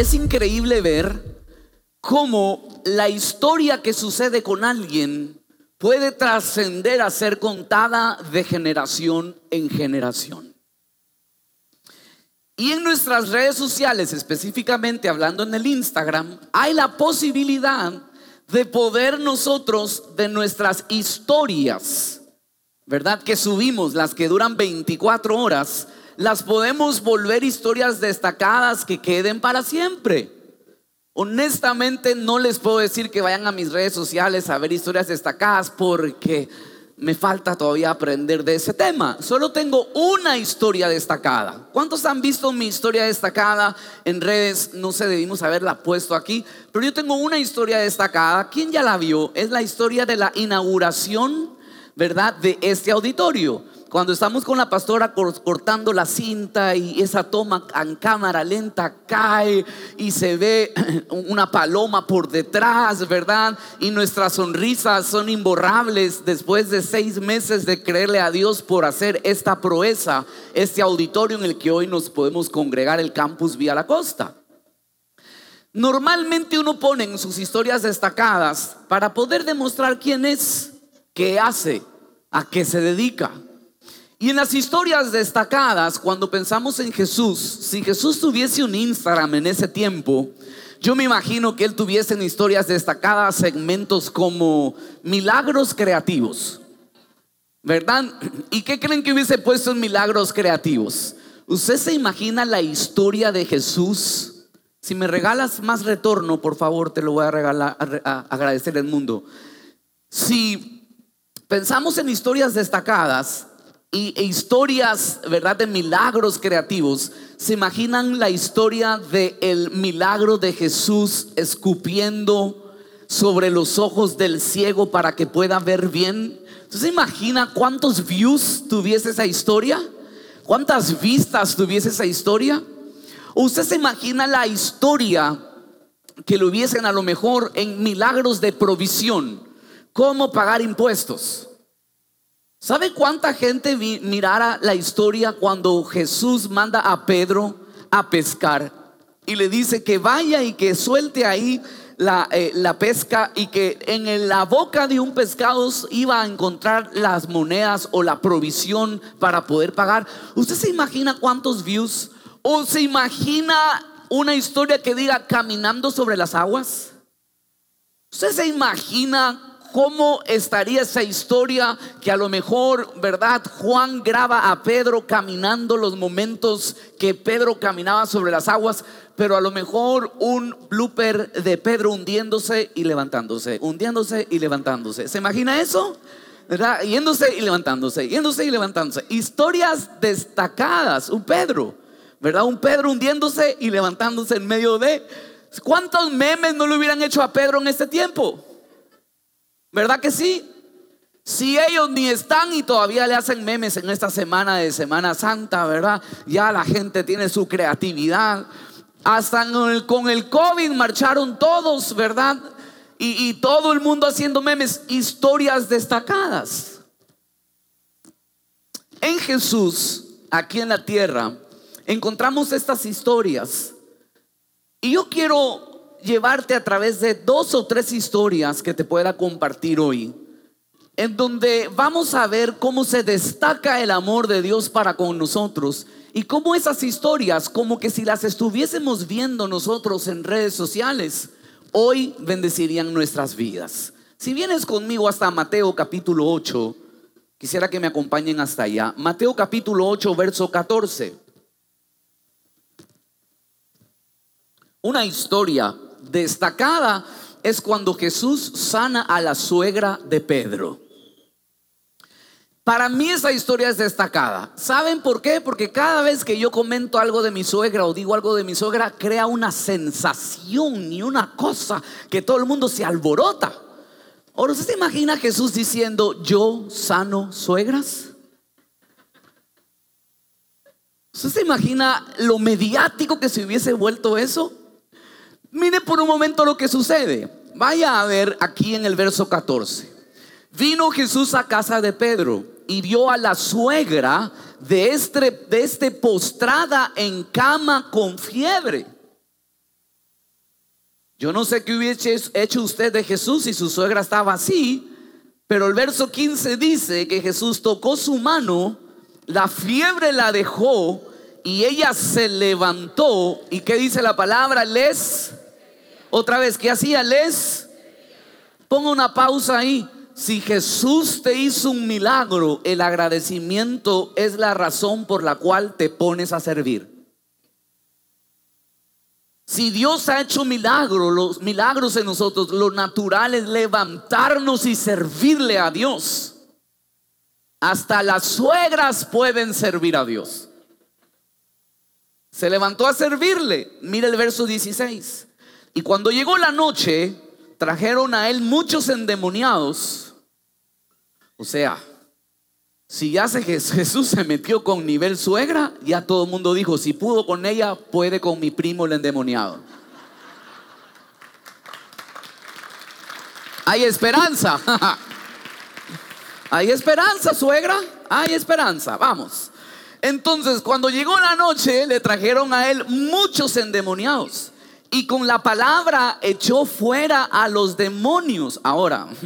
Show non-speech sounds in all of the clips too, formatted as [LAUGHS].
es increíble ver cómo la historia que sucede con alguien puede trascender a ser contada de generación en generación. Y en nuestras redes sociales, específicamente hablando en el Instagram, hay la posibilidad de poder nosotros de nuestras historias, ¿verdad? Que subimos, las que duran 24 horas, las podemos volver historias destacadas que queden para siempre. Honestamente no les puedo decir que vayan a mis redes sociales a ver historias destacadas porque me falta todavía aprender de ese tema. Solo tengo una historia destacada. ¿Cuántos han visto mi historia destacada en redes? No sé, debimos haberla puesto aquí, pero yo tengo una historia destacada. ¿Quién ya la vio? Es la historia de la inauguración, ¿verdad? De este auditorio. Cuando estamos con la pastora cortando la cinta y esa toma en cámara lenta cae y se ve [CLEARS THROAT] una paloma por detrás, ¿verdad? Y nuestras sonrisas son imborrables después de seis meses de creerle a Dios por hacer esta proeza, este auditorio en el que hoy nos podemos congregar el campus Vía la Costa. Normalmente uno pone en sus historias destacadas para poder demostrar quién es, qué hace, a qué se dedica. Y en las historias destacadas, cuando pensamos en Jesús, si Jesús tuviese un Instagram en ese tiempo, yo me imagino que él tuviese en historias destacadas segmentos como milagros creativos. ¿Verdad? ¿Y qué creen que hubiese puesto en milagros creativos? ¿Usted se imagina la historia de Jesús? Si me regalas más retorno, por favor, te lo voy a regalar, agradecer el mundo. Si pensamos en historias destacadas, e historias, ¿verdad? De milagros creativos. ¿Se imaginan la historia del el milagro de Jesús escupiendo sobre los ojos del ciego para que pueda ver bien? ¿Se imagina cuántos views tuviese esa historia? ¿Cuántas vistas tuviese esa historia? ¿O usted se imagina la historia que lo hubiesen a lo mejor en milagros de provisión? ¿Cómo pagar impuestos? ¿Sabe cuánta gente mirara la historia cuando Jesús manda a Pedro a pescar y le dice que vaya y que suelte ahí la, eh, la, pesca y que en la boca de un pescado iba a encontrar las monedas o la provisión para poder pagar. ¿Usted se imagina cuántos views? ¿O se imagina una historia que diga caminando sobre las aguas? ¿Usted se imagina ¿Cómo estaría esa historia que a lo mejor, verdad, Juan graba a Pedro caminando los momentos que Pedro caminaba sobre las aguas, pero a lo mejor un blooper de Pedro hundiéndose y levantándose, hundiéndose y levantándose. ¿Se imagina eso? ¿Verdad? Yéndose y levantándose, yéndose y levantándose. Historias destacadas, un Pedro, ¿verdad? Un Pedro hundiéndose y levantándose en medio de... ¿Cuántos memes no le hubieran hecho a Pedro en este tiempo? ¿Verdad que sí? Si ellos ni están y todavía le hacen memes en esta semana de Semana Santa, ¿verdad? Ya la gente tiene su creatividad. Hasta con el, COVID marcharon todos, ¿verdad? Y, y todo el mundo haciendo memes, historias destacadas. En Jesús, aquí en la tierra, encontramos estas historias. Y yo quiero llevarte a través de dos o tres historias que te pueda compartir hoy, en donde vamos a ver cómo se destaca el amor de Dios para con nosotros y cómo esas historias, como que si las estuviésemos viendo nosotros en redes sociales, hoy bendecirían nuestras vidas. Si vienes conmigo hasta Mateo capítulo 8, quisiera que me acompañen hasta allá. Mateo capítulo 8, verso 14. Una historia destacada es cuando Jesús sana a la suegra de Pedro. Para mí esa historia es destacada. ¿Saben por qué? Porque cada vez que yo comento algo de mi suegra o digo algo de mi suegra, crea una sensación y una cosa que todo el mundo se alborota. Ahora, ¿usted se imagina a Jesús diciendo, yo sano suegras? ¿Usted se imagina lo mediático que se hubiese vuelto eso? Mire por un momento lo que sucede. Vaya a ver aquí en el verso 14. Vino Jesús a casa de Pedro y vio a la suegra de este, de este postrada en cama con fiebre. Yo no sé qué hubiese hecho usted de Jesús si su suegra estaba así, pero el verso 15 dice que Jesús tocó su mano, la fiebre la dejó y ella se levantó. ¿Y qué dice la palabra? Les. Otra vez, ¿qué hacía? Les. Ponga una pausa ahí. Si Jesús te hizo un milagro, el agradecimiento es la razón por la cual te pones a servir. Si Dios ha hecho milagros, los milagros en nosotros, lo natural es levantarnos y servirle a Dios. Hasta las suegras pueden servir a Dios. Se levantó a servirle. Mira el verso 16. Y cuando llegó la noche, trajeron a él muchos endemoniados. O sea, si ya se, [LAUGHS] Jesús se metió con nivel suegra, ya todo el mundo dijo, si pudo con ella, puede con mi primo el endemoniado. Hay esperanza. [LAUGHS] Hay esperanza, suegra. Hay esperanza. Vamos. Entonces, cuando llegó la noche, le trajeron a él muchos endemoniados. Y con la palabra echó fuera a los demonios. Ahora, [LAUGHS]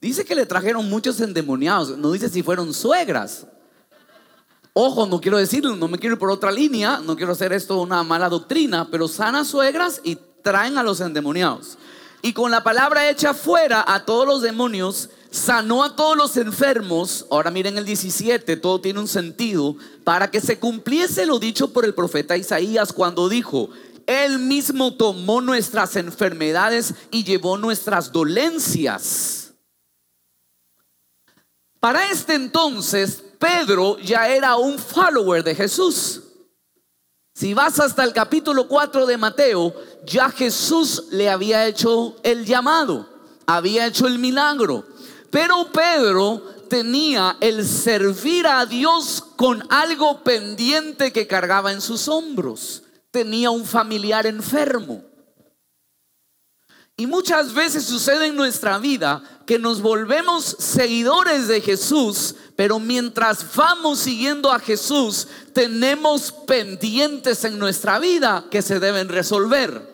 Dice que le trajeron muchos endemoniados. No dice si fueron suegras. Ojo, no quiero decirlo, no me quiero ir por otra línea, no quiero hacer esto una mala doctrina, pero sanas suegras y traen a los endemoniados. Y con la palabra hecha fuera a todos los demonios, sanó a todos los enfermos. Ahora miren el 17, todo tiene un sentido, para que se cumpliese lo dicho por el profeta Isaías cuando dijo, Él mismo tomó nuestras enfermedades y llevó nuestras dolencias. Para este entonces, Pedro ya era un follower de Jesús. Si vas hasta el capítulo 4 de Mateo, ya Jesús le había hecho el llamado, había hecho el milagro. Pero Pedro tenía el servir a Dios con algo pendiente que cargaba en sus hombros. Tenía un familiar enfermo. Y muchas veces sucede en nuestra vida que nos volvemos seguidores de Jesús, pero mientras vamos siguiendo a Jesús, tenemos pendientes en nuestra vida que se deben resolver.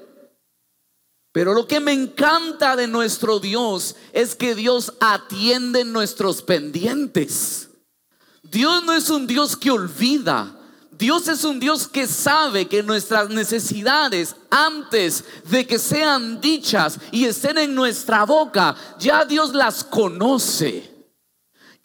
Pero lo que me encanta de nuestro Dios es que Dios atiende nuestros pendientes. Dios no es un Dios que olvida. Dios es un Dios que sabe que nuestras necesidades antes de que sean dichas y estén en nuestra boca, ya Dios las conoce.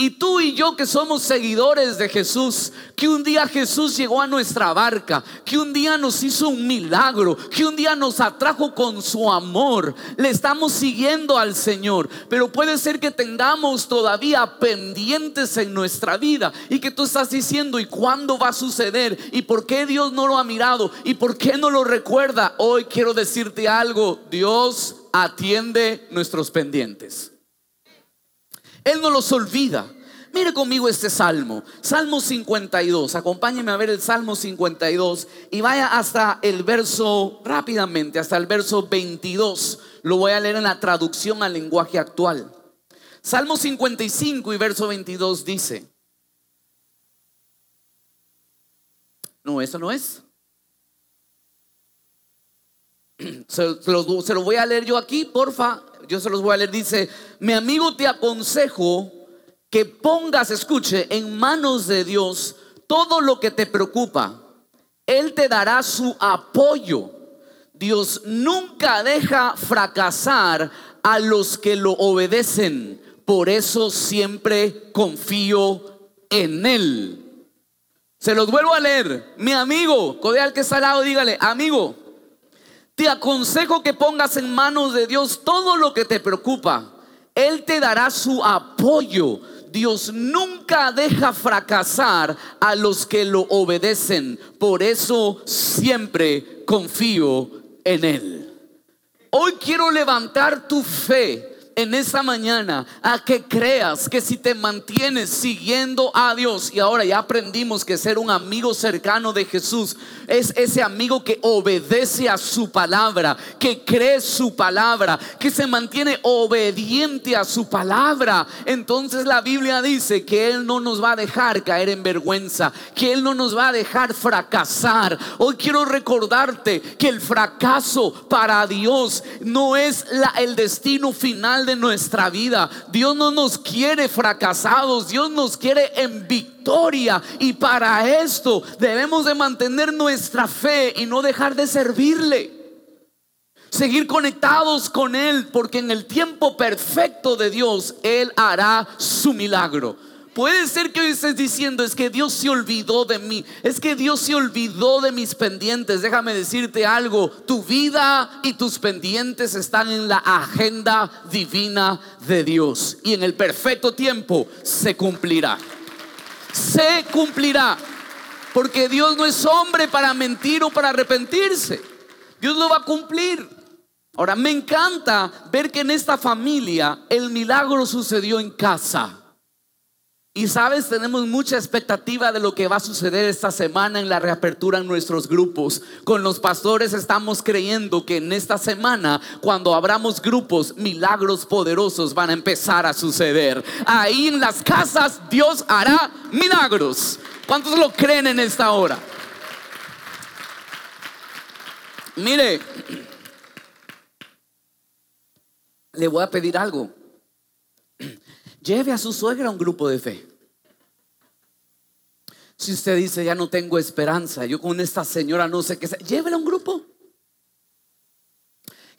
Y tú y yo que somos seguidores de Jesús, que un día Jesús llegó a nuestra barca, que un día nos hizo un milagro, que un día nos atrajo con su amor, le estamos siguiendo al Señor. Pero puede ser que tengamos todavía pendientes en nuestra vida y que tú estás diciendo, ¿y cuándo va a suceder? ¿Y por qué Dios no lo ha mirado? ¿Y por qué no lo recuerda? Hoy quiero decirte algo, Dios atiende nuestros pendientes. Él no los olvida. Mire conmigo este salmo, Salmo 52. Acompáñeme a ver el Salmo 52 y vaya hasta el verso rápidamente, hasta el verso 22. Lo voy a leer en la traducción al lenguaje actual. Salmo 55 y verso 22 dice. No, eso no es. [CLEARS THROAT] Se, se lo voy a leer yo aquí, porfa yo se los voy a leer, dice, mi amigo te aconsejo que pongas, escuche, en manos de Dios todo lo que te preocupa. Él te dará su apoyo. Dios nunca deja fracasar a los que lo obedecen. Por eso siempre confío en Él. Se los vuelvo a leer. Mi amigo, cordial que está al lado, dígale, amigo, te aconsejo que pongas en manos de Dios todo lo que te preocupa. Él te dará su apoyo. Dios nunca deja fracasar a los que lo obedecen. Por eso siempre confío en Él. Hoy quiero levantar tu fe en esta mañana a que creas que si te mantienes siguiendo a Dios, y ahora ya aprendimos que ser un amigo cercano de Jesús es ese amigo que obedece a su palabra, que cree su palabra, que se mantiene obediente a su palabra. Entonces la Biblia dice que Él no nos va a dejar caer en vergüenza, que Él no nos va a dejar fracasar. Hoy quiero recordarte que el fracaso para Dios no es el destino final de nuestra vida. Dios no nos quiere fracasados, Dios nos quiere en victoria. Y para esto debemos de mantener nuestra fe y no dejar de servirle. Seguir conectados con Él, porque en el tiempo perfecto de Dios, Él hará su milagro. Puede ser que hoy estés diciendo, es que Dios se olvidó de mí, es que Dios se olvidó de mis pendientes. Déjame decirte algo, tu vida y tus pendientes están en la agenda divina de Dios y en el perfecto tiempo se cumplirá. Se cumplirá, porque Dios no es hombre para mentir o para arrepentirse. Dios lo va a cumplir. Ahora, me encanta ver que en esta familia el milagro sucedió en casa. Y sabes, tenemos mucha expectativa de lo que va a suceder esta semana en la reapertura en nuestros grupos. Con los pastores estamos creyendo que en esta semana, cuando abramos grupos, milagros poderosos van a empezar a suceder. Ahí en las casas Dios hará milagros. ¿Cuántos lo creen en esta hora? Mire, le voy a pedir algo. Lleve a su suegra a un grupo de fe. Si usted dice, ya no tengo esperanza, yo con esta señora no sé qué, llévela a un grupo.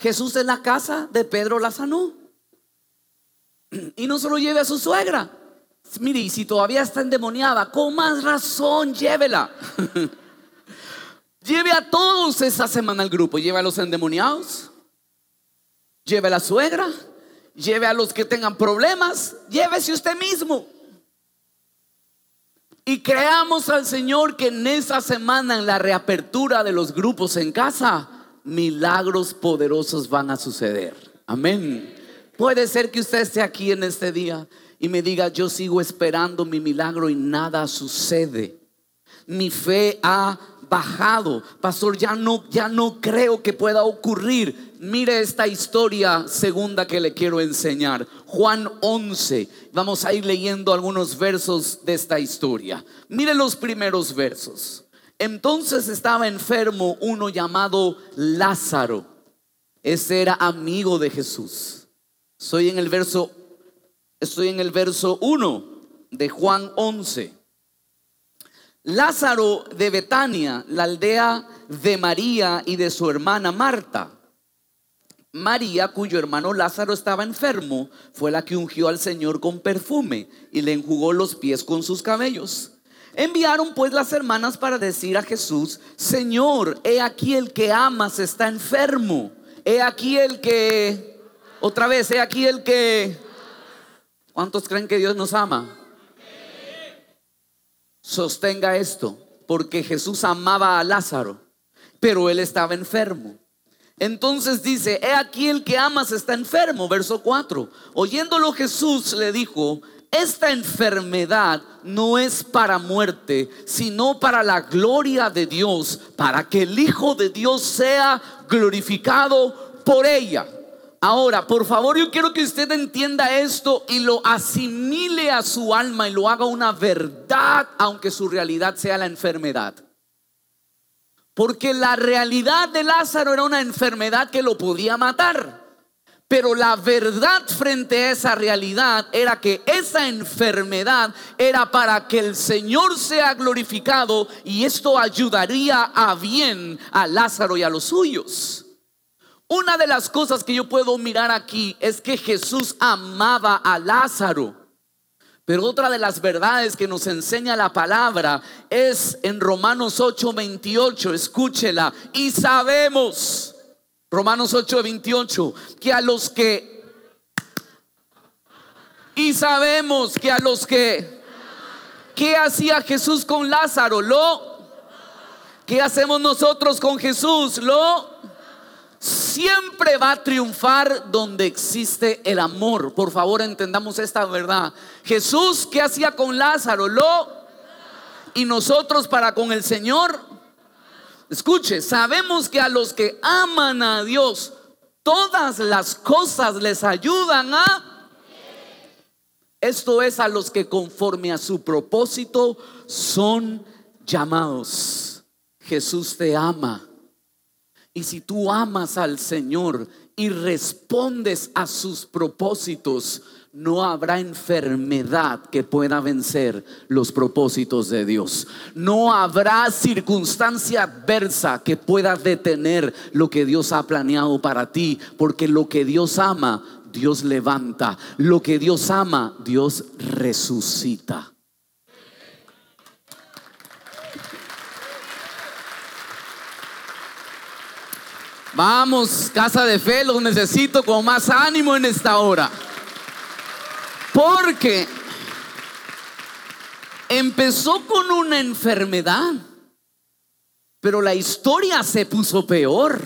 Jesús en la casa de Pedro la sanó. Y no solo lleve a su suegra. Mire, y si todavía está endemoniada, con más razón, llévela. [LAUGHS] Lleve a todos esa semana al grupo. Lleve a los endemoniados. Lleve a la suegra lleve a los que tengan problemas, llévese usted mismo. Y creamos al Señor que en esa semana, en la reapertura de los grupos en casa, milagros poderosos van a suceder. Amén. Puede ser que usted esté aquí en este día y me diga, yo sigo esperando mi milagro y nada sucede. Mi fe ha bajado. Pastor, ya no, ya no creo que pueda ocurrir. Mire esta historia segunda que le quiero enseñar. Juan 11. Vamos a ir leyendo algunos versos de esta historia. Mire los primeros versos. Entonces estaba enfermo uno llamado Lázaro. Ese era amigo de Jesús. Soy en el verso estoy en el verso 1 de Juan 11. Lázaro de Betania, la aldea de María y de su hermana Marta. María, cuyo hermano Lázaro estaba enfermo, fue la que ungió al Señor con perfume y le enjugó los pies con sus cabellos. Enviaron pues las hermanas para decir a Jesús, Señor, he aquí el que amas está enfermo. He aquí el que, otra vez, he aquí el que... ¿Cuántos creen que Dios nos ama? Sostenga esto, porque Jesús amaba a Lázaro, pero él estaba enfermo. Entonces dice, he aquí el que amas está enfermo, verso 4. Oyéndolo Jesús le dijo, esta enfermedad no es para muerte, sino para la gloria de Dios, para que el Hijo de Dios sea glorificado por ella. Ahora, por favor, yo quiero que usted entienda esto y lo asimile a su alma y lo haga una verdad, aunque su realidad sea la enfermedad. Porque la realidad de Lázaro era una enfermedad que lo podía matar. Pero la verdad frente a esa realidad era que esa enfermedad era para que el Señor sea glorificado y esto ayudaría a bien a Lázaro y a los suyos. Una de las cosas que yo puedo mirar aquí es que Jesús amaba a Lázaro. Pero otra de las verdades que nos enseña la palabra es en Romanos 8, 28, escúchela. Y sabemos, Romanos 8, 28, que a los que... Y sabemos que a los que... ¿Qué hacía Jesús con Lázaro? Lo... ¿Qué hacemos nosotros con Jesús? Lo siempre va a triunfar donde existe el amor. Por favor, entendamos esta verdad. Jesús, ¿qué hacía con Lázaro? Lo y nosotros para con el Señor. Escuche, sabemos que a los que aman a Dios, todas las cosas les ayudan a... Esto es a los que conforme a su propósito son llamados. Jesús te ama. Y si tú amas al Señor y respondes a sus propósitos, no habrá enfermedad que pueda vencer los propósitos de Dios. No habrá circunstancia adversa que pueda detener lo que Dios ha planeado para ti, porque lo que Dios ama, Dios levanta. Lo que Dios ama, Dios resucita. Vamos, casa de fe, los necesito con más ánimo en esta hora. Porque empezó con una enfermedad, pero la historia se puso peor.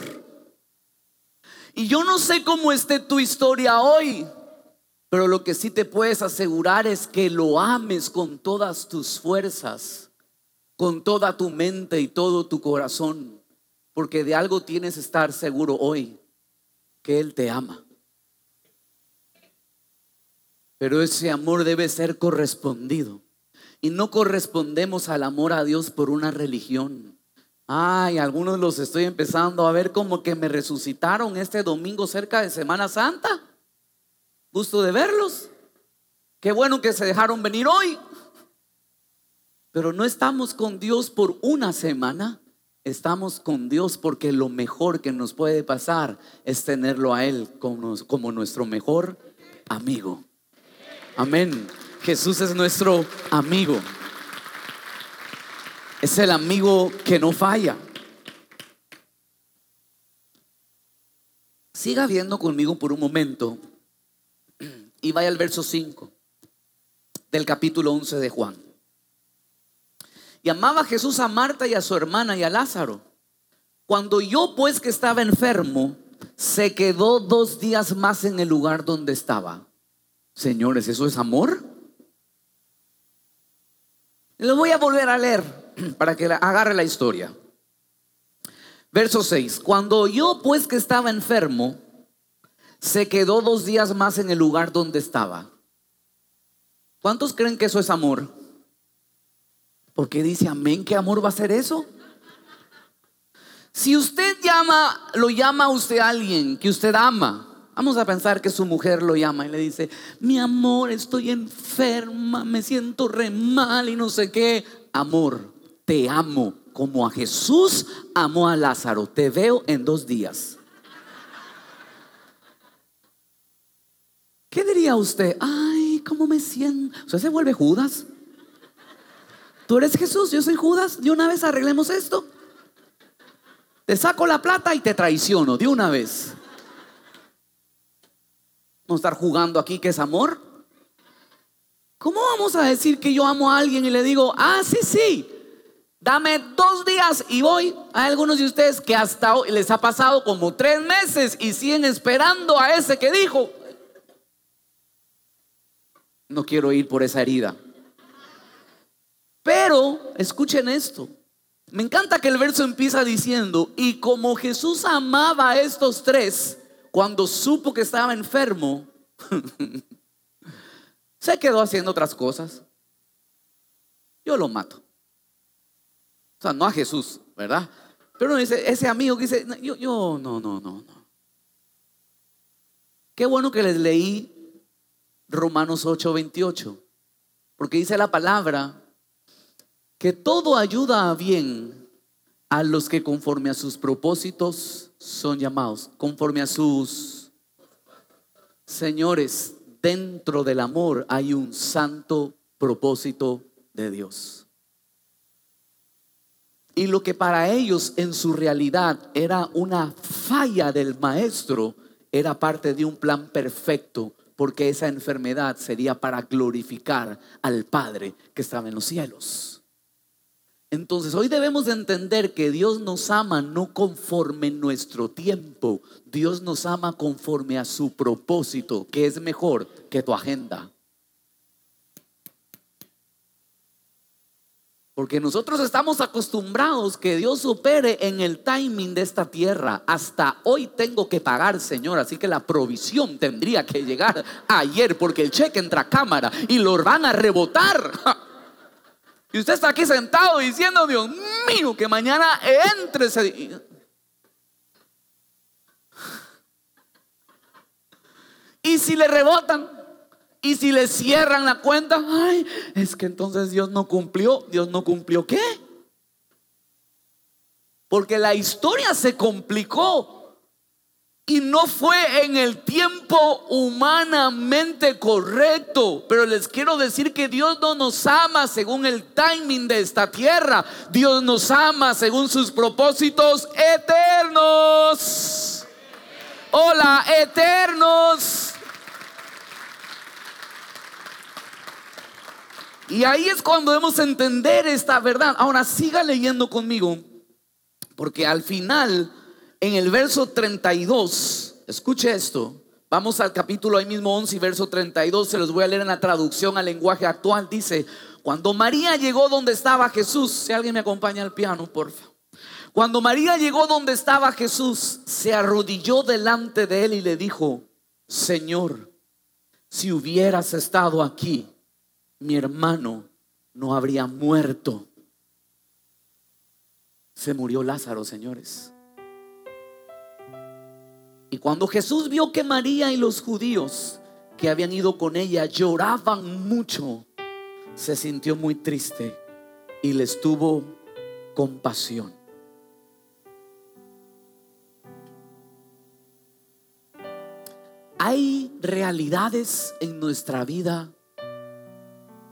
Y yo no sé cómo esté tu historia hoy, pero lo que sí te puedes asegurar es que lo ames con todas tus fuerzas, con toda tu mente y todo tu corazón, porque de algo tienes que estar seguro hoy, que Él te ama. Pero ese amor debe ser correspondido. Y no correspondemos al amor a Dios por una religión. Ay, algunos los estoy empezando a ver como que me resucitaron este domingo cerca de Semana Santa. Gusto de verlos. Qué bueno que se dejaron venir hoy. Pero no estamos con Dios por una semana. Estamos con Dios porque lo mejor que nos puede pasar es tenerlo a Él como, nuestro mejor amigo. Amén. Jesús es nuestro amigo. Es el amigo que no falla. Siga viendo conmigo por un momento y vaya al verso 5 del capítulo 11 de Juan. Y amaba Jesús a Marta y a su hermana y a Lázaro. Cuando yo pues que estaba enfermo, se quedó dos días más en el lugar donde estaba. Señores, ¿eso es amor? Lo voy a volver a leer [CLEARS THROAT] para que agarre la historia. Verso 6. Cuando yo pues que estaba enfermo, se quedó dos días más en el lugar donde estaba. ¿Cuántos creen que eso es amor? Porque dice, amén, ¿qué amor va a ser eso? Si usted llama, lo llama a usted a alguien que usted ama, Vamos a pensar que su mujer lo llama y le dice, mi amor, estoy enferma, me siento re mal y no sé qué. Amor, te amo como a Jesús amó a Lázaro. Te veo en dos días. ¿Qué diría usted? Ay, ¿cómo me siento? ¿Usted se vuelve Judas? Tú eres Jesús, yo soy Judas. De una vez arreglemos esto. Te saco la plata y te traiciono de una vez. Vamos a estar jugando aquí que es amor. ¿Cómo vamos a decir que yo amo a alguien y le digo, ah, sí, sí, dame dos días y voy? Hay algunos de ustedes que hasta hoy les ha pasado como tres meses y siguen esperando a ese que dijo. No quiero ir por esa herida. Pero escuchen esto. Me encanta que el verso empieza diciendo, y como Jesús amaba a estos tres, cuando supo que estaba enfermo, [LAUGHS] se quedó haciendo otras cosas. Yo lo mato. O sea, no a Jesús, ¿verdad? Pero uno dice, ese amigo que dice, yo, yo, no, no, no, no. Qué bueno que les leí Romanos 8, 28, porque dice la palabra que todo ayuda a bien a los que conforme a sus propósitos son llamados conforme a sus señores. Dentro del amor hay un santo propósito de Dios. Y lo que para ellos en su realidad era una falla del maestro, era parte de un plan perfecto, porque esa enfermedad sería para glorificar al Padre que estaba en los cielos. Entonces hoy debemos de entender que Dios nos ama no conforme nuestro tiempo, Dios nos ama conforme a su propósito, que es mejor que tu agenda. Porque nosotros estamos acostumbrados que Dios opere en el timing de esta tierra. Hasta hoy tengo que pagar, Señor. Así que la provisión tendría que llegar ayer porque el cheque entra a cámara y lo van a rebotar. [LAUGHS] Y usted está aquí sentado diciendo, Dios mío, que mañana entre ese... Y si le rebotan, y si le cierran la cuenta, ay, es que entonces Dios no cumplió. ¿Dios no cumplió qué? Porque la historia se complicó y no fue en el tiempo humanamente correcto. Pero les quiero decir que Dios no nos ama según el timing de esta tierra. Dios nos ama según sus propósitos eternos. Hola, eternos. Y ahí es cuando debemos entender esta verdad. Ahora siga leyendo conmigo, porque al final en el verso 32, escuche esto, vamos al capítulo ahí mismo 11 y verso 32, se los voy a leer en la traducción al lenguaje actual, dice, cuando María llegó donde estaba Jesús, si alguien me acompaña al piano, por favor. Cuando María llegó donde estaba Jesús, se arrodilló delante de él y le dijo, Señor, si hubieras estado aquí, mi hermano no habría muerto. Se murió Lázaro, señores. Y cuando Jesús vio que María y los judíos que habían ido con ella lloraban mucho, se sintió muy triste y les tuvo compasión. Hay realidades en nuestra vida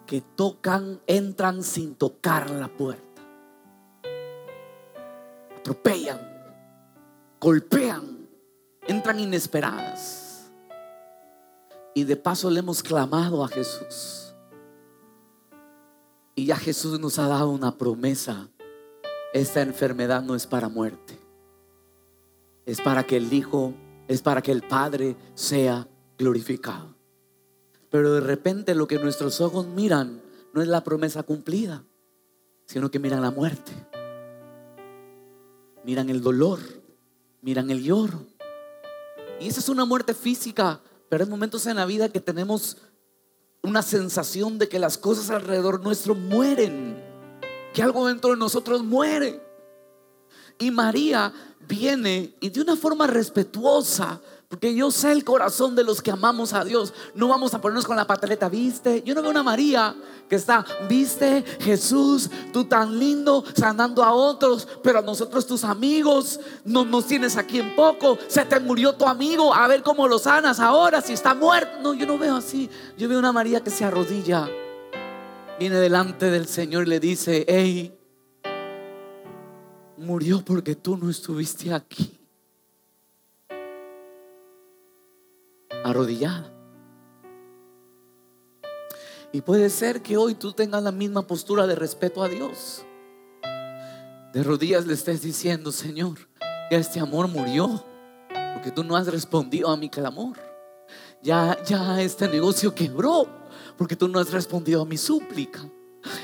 que tocan, entran sin tocar la puerta. Atropellan, golpean, entran inesperadas. Y de paso le hemos clamado a Jesús. Y ya Jesús nos ha dado una promesa. Esta enfermedad no es para muerte. Es para que el Hijo, es para que el Padre sea glorificado. Pero de repente lo que nuestros ojos miran no es la promesa cumplida, sino que miran la muerte. Miran el dolor, miran el lloro, y esa es una muerte física, pero hay momentos en la vida que tenemos una sensación de que las cosas alrededor nuestro mueren, que algo dentro de nosotros muere. Y María viene y de una forma respetuosa porque yo sé el corazón de los que amamos a Dios. No vamos a ponernos con la pataleta, viste. Yo no veo una María que está, viste, Jesús, tú tan lindo, sanando a otros, pero a nosotros tus amigos, no nos tienes aquí en poco. Se te murió tu amigo, a ver cómo lo sanas ahora, si está muerto. No, yo no veo así. Yo veo una María que se arrodilla, viene delante del Señor y le dice, hey, murió porque tú no estuviste aquí. Arrodillada. Y puede ser que hoy tú tengas la misma postura de respeto a Dios. De rodillas le estés diciendo, Señor, ya este amor murió, porque tú no has respondido a mi clamor. Ya, ya este negocio quebró, porque tú no has respondido a mi súplica.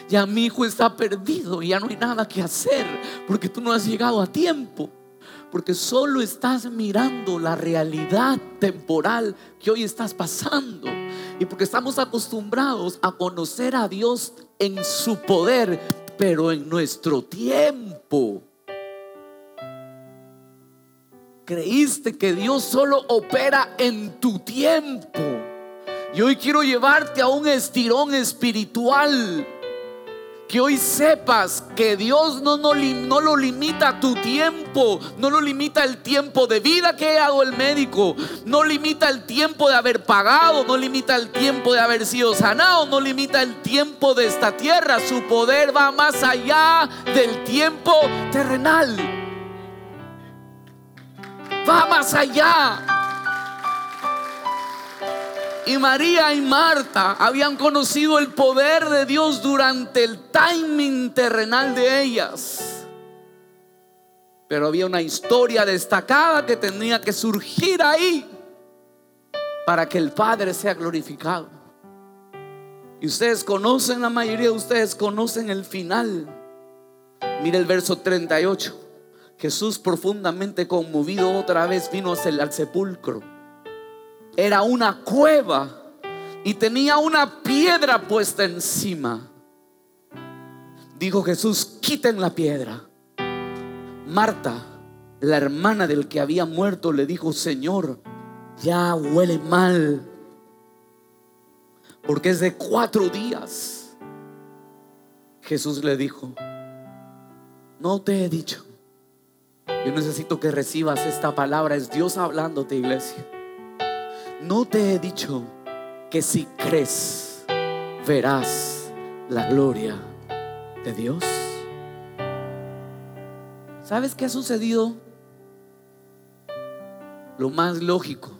Ya mi hijo está perdido ya no hay nada que hacer, porque tú no has llegado a tiempo porque solo estás mirando la realidad temporal que hoy estás pasando. Y porque estamos acostumbrados a conocer a Dios en su poder, pero en nuestro tiempo. Creíste que Dios solo opera en tu tiempo. Y hoy quiero llevarte a un estirón espiritual que hoy sepas que Dios no, no, no, lo limita tu tiempo, no lo limita el tiempo de vida que ha dado el médico, no limita el tiempo de haber pagado, no limita el tiempo de haber sido sanado, no limita el tiempo de esta tierra. Su poder va más allá del tiempo terrenal. Va más allá. Y María y Marta habían conocido el poder de Dios durante el timing terrenal de ellas. Pero había una historia destacada que tenía que surgir ahí para que el Padre sea glorificado. Y ustedes conocen, la mayoría de ustedes conocen el final. Mire el verso 38. Jesús profundamente conmovido otra vez vino al sepulcro. Era una cueva y tenía una piedra puesta encima. Dijo Jesús, quiten la piedra. Marta, la hermana del que había muerto, le dijo, Señor, ya huele mal, porque es de cuatro días. Jesús le dijo, no te he dicho. Yo necesito que recibas esta palabra. Es Dios hablándote, iglesia. No te he dicho que si crees, verás la gloria de Dios. ¿Sabes qué ha sucedido? Lo más lógico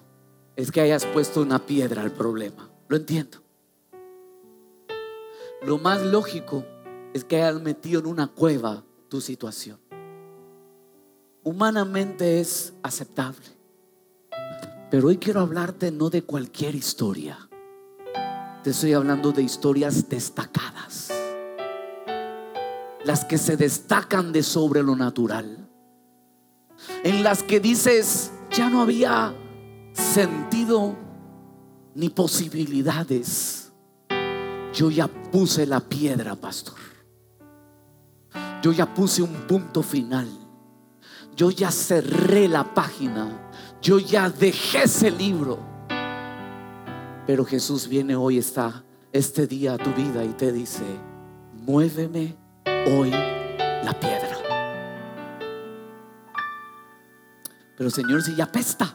es que hayas puesto una piedra al problema. Lo entiendo. Lo más lógico es que hayas metido en una cueva tu situación. Humanamente es aceptable. Pero hoy quiero hablarte no de cualquier historia. Te estoy hablando de historias destacadas las que se destacan de sobre lo natural, en las que dices, ya no había sentido ni posibilidades. Yo ya puse la piedra, pastor. Yo ya puse un punto final. Yo ya cerré la página. Yo ya dejé ese libro. Pero Jesús viene hoy, está este día a tu vida y te dice, muéveme hoy la piedra. Pero Señor, si ya pesta.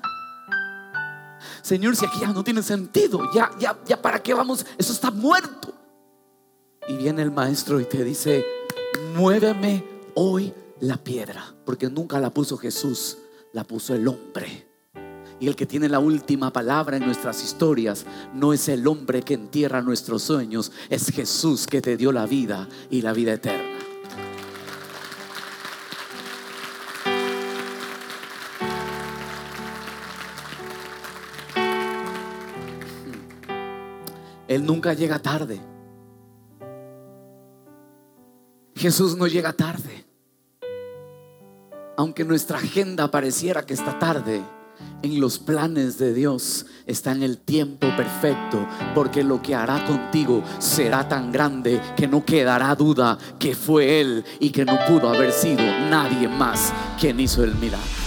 Señor, si aquí ya no tiene sentido, ya, ya, ya, ¿para qué vamos? Eso está muerto. Y viene el maestro y te dice, muéveme hoy la piedra, porque nunca la puso Jesús, la puso el hombre. Y el que tiene la última palabra en nuestras historias no es el hombre que entierra nuestros sueños, es Jesús que te dio la vida y la vida eterna. Él nunca llega tarde. Jesús no llega tarde. Aunque nuestra agenda pareciera que está tarde, en los planes de Dios está en el tiempo perfecto, porque lo que hará contigo será tan grande que no quedará duda que fue Él y que no pudo haber sido nadie más quien hizo el milagro.